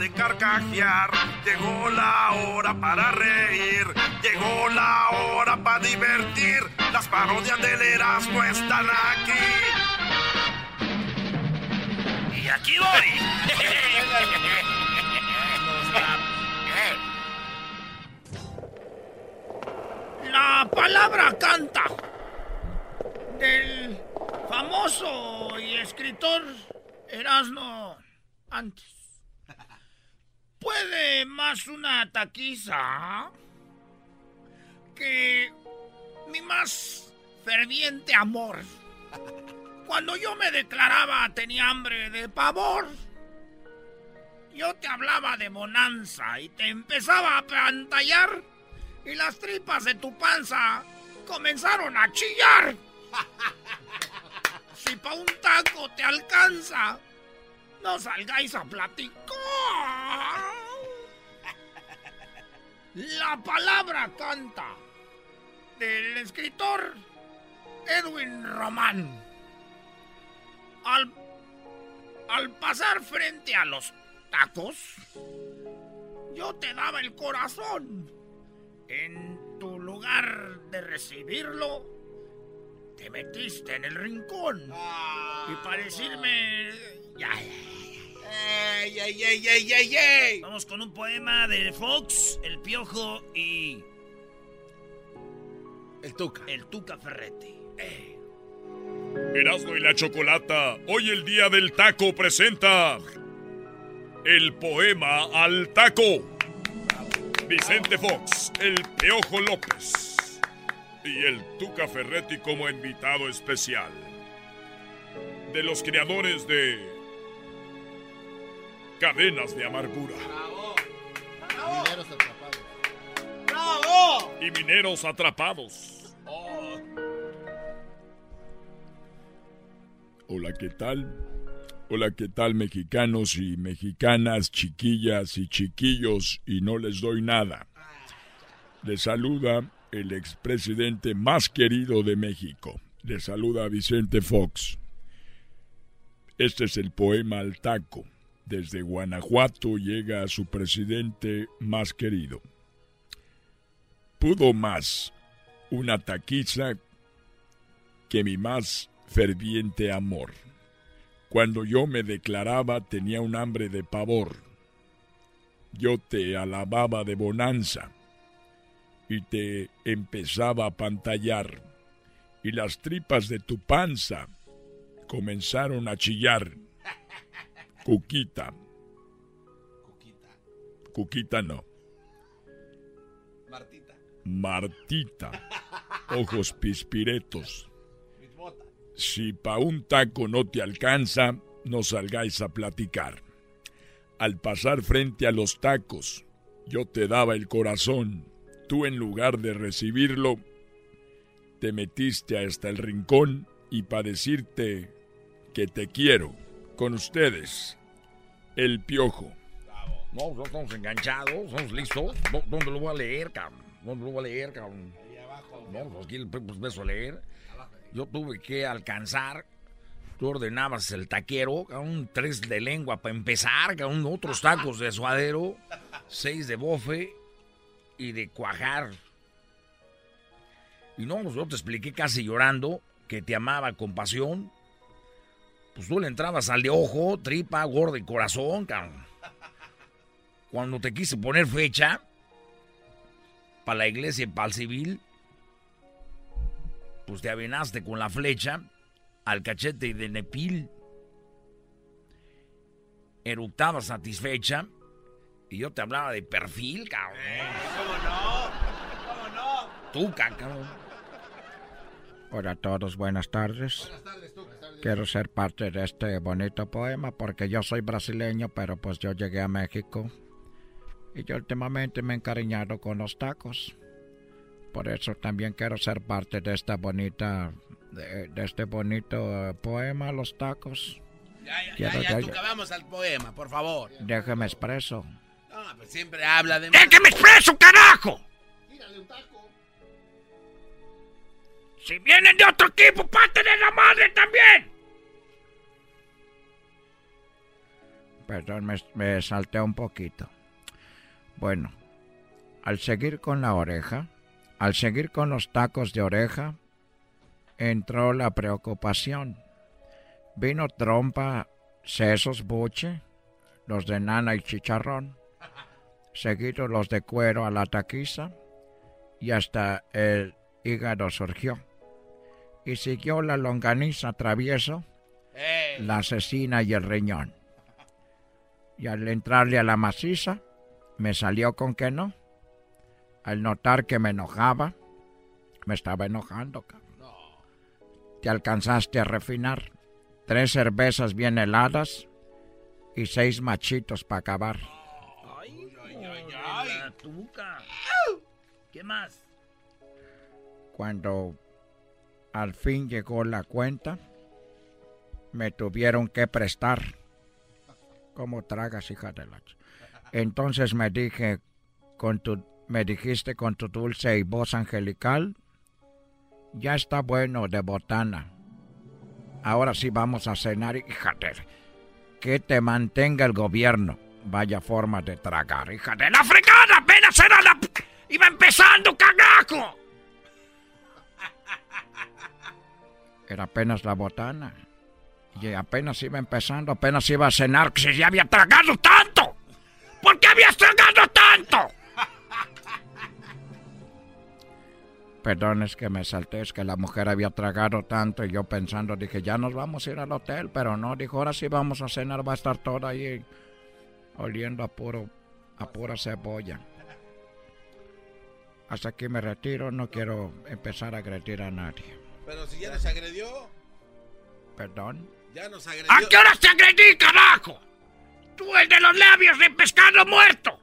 De carcajear, llegó la hora para reír, llegó la hora para divertir. Las parodias del Erasmo están aquí. Y aquí voy. La palabra canta del famoso y escritor Erasmo antes. ¿Puede más una taquiza que mi más ferviente amor? Cuando yo me declaraba tenía hambre de pavor. Yo te hablaba de bonanza y te empezaba a pantallar y las tripas de tu panza comenzaron a chillar. Si pa' un taco te alcanza, no salgáis a platicar. La palabra canta del escritor Edwin Román. Al, al pasar frente a los tacos, yo te daba el corazón. En tu lugar de recibirlo, te metiste en el rincón. Y para decirme... Ya, ¡Ey, ey, ey, ey, ey, ey! Vamos con un poema de Fox, El Piojo y... El Tuca. El Tuca Ferretti. Eh. Erasmo y la Chocolata, hoy el día del taco presenta el poema al taco. Vicente Fox, el Piojo López y el Tuca Ferretti como invitado especial. De los creadores de Cadenas de Amargura. Mineros atrapados. ¡Bravo! Y Mineros Atrapados. Hola, ¿qué tal? Hola, ¿qué tal mexicanos y mexicanas, chiquillas y chiquillos? Y no les doy nada. Les saluda el expresidente más querido de México. Les saluda Vicente Fox. Este es el poema al taco. Desde Guanajuato llega a su presidente más querido. Pudo más una taquiza que mi más ferviente amor. Cuando yo me declaraba tenía un hambre de pavor. Yo te alababa de bonanza y te empezaba a pantallar y las tripas de tu panza comenzaron a chillar. Cuquita. Cuquita. Cuquita no. Martita. Martita. Ojos pispiretos. Si pa' un taco no te alcanza, no salgáis a platicar. Al pasar frente a los tacos, yo te daba el corazón. Tú en lugar de recibirlo, te metiste hasta el rincón y para decirte que te quiero. Con ustedes, el piojo. No, no estamos enganchados, estamos listos. ¿Dó- ¿Dónde lo voy a leer, cabrón? ¿Dónde lo voy a leer, cabrón? Ahí abajo. No, pues aquí el pues, beso a leer. Yo tuve que alcanzar. Tú ordenabas el taquero, un tres de lengua para empezar, cabrón, otros tacos de suadero, seis de bofe y de cuajar. Y no, pues yo te expliqué casi llorando que te amaba con pasión. Pues tú le entrabas al de ojo, tripa, gordo y corazón, cabrón. Cuando te quise poner fecha para la iglesia y para el civil, pues te avenaste con la flecha al cachete de Nepil. Eructaba satisfecha y yo te hablaba de perfil, cabrón. ¿Cómo no? ¿Cómo no? Tú, cabrón. Hola a todos, buenas tardes. Buenas tardes. Quiero ser parte de este bonito poema porque yo soy brasileño, pero pues yo llegué a México y yo últimamente me he encariñado con los tacos. Por eso también quiero ser parte de esta bonita, de, este bonito eh, poema, los tacos. Ya, ya, ya, ya, vamos al poema, por favor. Déjeme expreso. No, pues siempre habla de... ¡Déjeme expreso, carajo! Tírale un taco. Si vienen de otro equipo, parte de la madre también. Perdón, me, me salté un poquito. Bueno, al seguir con la oreja, al seguir con los tacos de oreja, entró la preocupación. Vino trompa, sesos, buche, los de nana y chicharrón, seguidos los de cuero a la taquiza, y hasta el hígado surgió. Y siguió la longaniza travieso, la asesina y el riñón. Y al entrarle a la maciza, me salió con que no. Al notar que me enojaba, me estaba enojando. Te alcanzaste a refinar. Tres cervezas bien heladas y seis machitos para acabar. Ay, ay, ay, ¿Qué más? Cuando al fin llegó la cuenta, me tuvieron que prestar. ¿Cómo tragas, hija de la... Entonces me dije, con tu, me dijiste con tu dulce y voz angelical, ya está bueno de botana. Ahora sí vamos a cenar, híjate. Que te mantenga el gobierno. Vaya forma de tragar, hija de la fregada. Apenas era la... Iba empezando, cagajo. Era apenas la botana. Y apenas iba empezando, apenas iba a cenar, que se ya había tragado tanto. ¿Por qué habías tragado tanto? Perdón, es que me salté, es que la mujer había tragado tanto y yo pensando, dije, ya nos vamos a ir al hotel, pero no, dijo, ahora sí vamos a cenar, va a estar toda ahí oliendo a, puro, a pura cebolla. Hasta aquí me retiro, no quiero empezar a agredir a nadie. Pero si ya nos agredió. ¿Perdón? Ya nos agredió. ¿A qué hora te agredí, carajo? Tú, el de los labios de pescado muerto.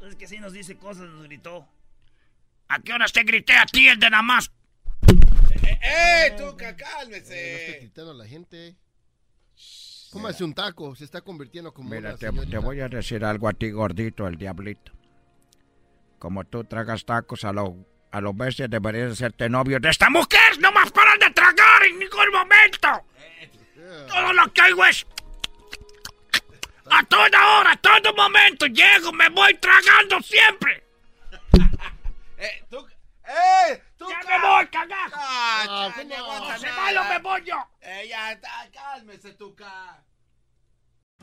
Es que si nos dice cosas, nos gritó. ¿A qué horas te grité a ti, el de nada más? ¡Eh, eh tú, cálmese! no estoy gritando a la gente. hace un taco, se está convirtiendo como Mira, te, te, voy a decir algo a ti, gordito, el diablito. Como tú tragas tacos a los a los bestias deberías hacerte novio de esta mujer. ¡No más paran de tragar en ningún momento! Todo lo que hago es... A toda hora, a todo momento, llego, me voy tragando siempre. ¡Eh! Tú ¡Ya me voy, cagajo! Ah, no, no, se malo me voy yo. Eh, ya, cálmese, tuca.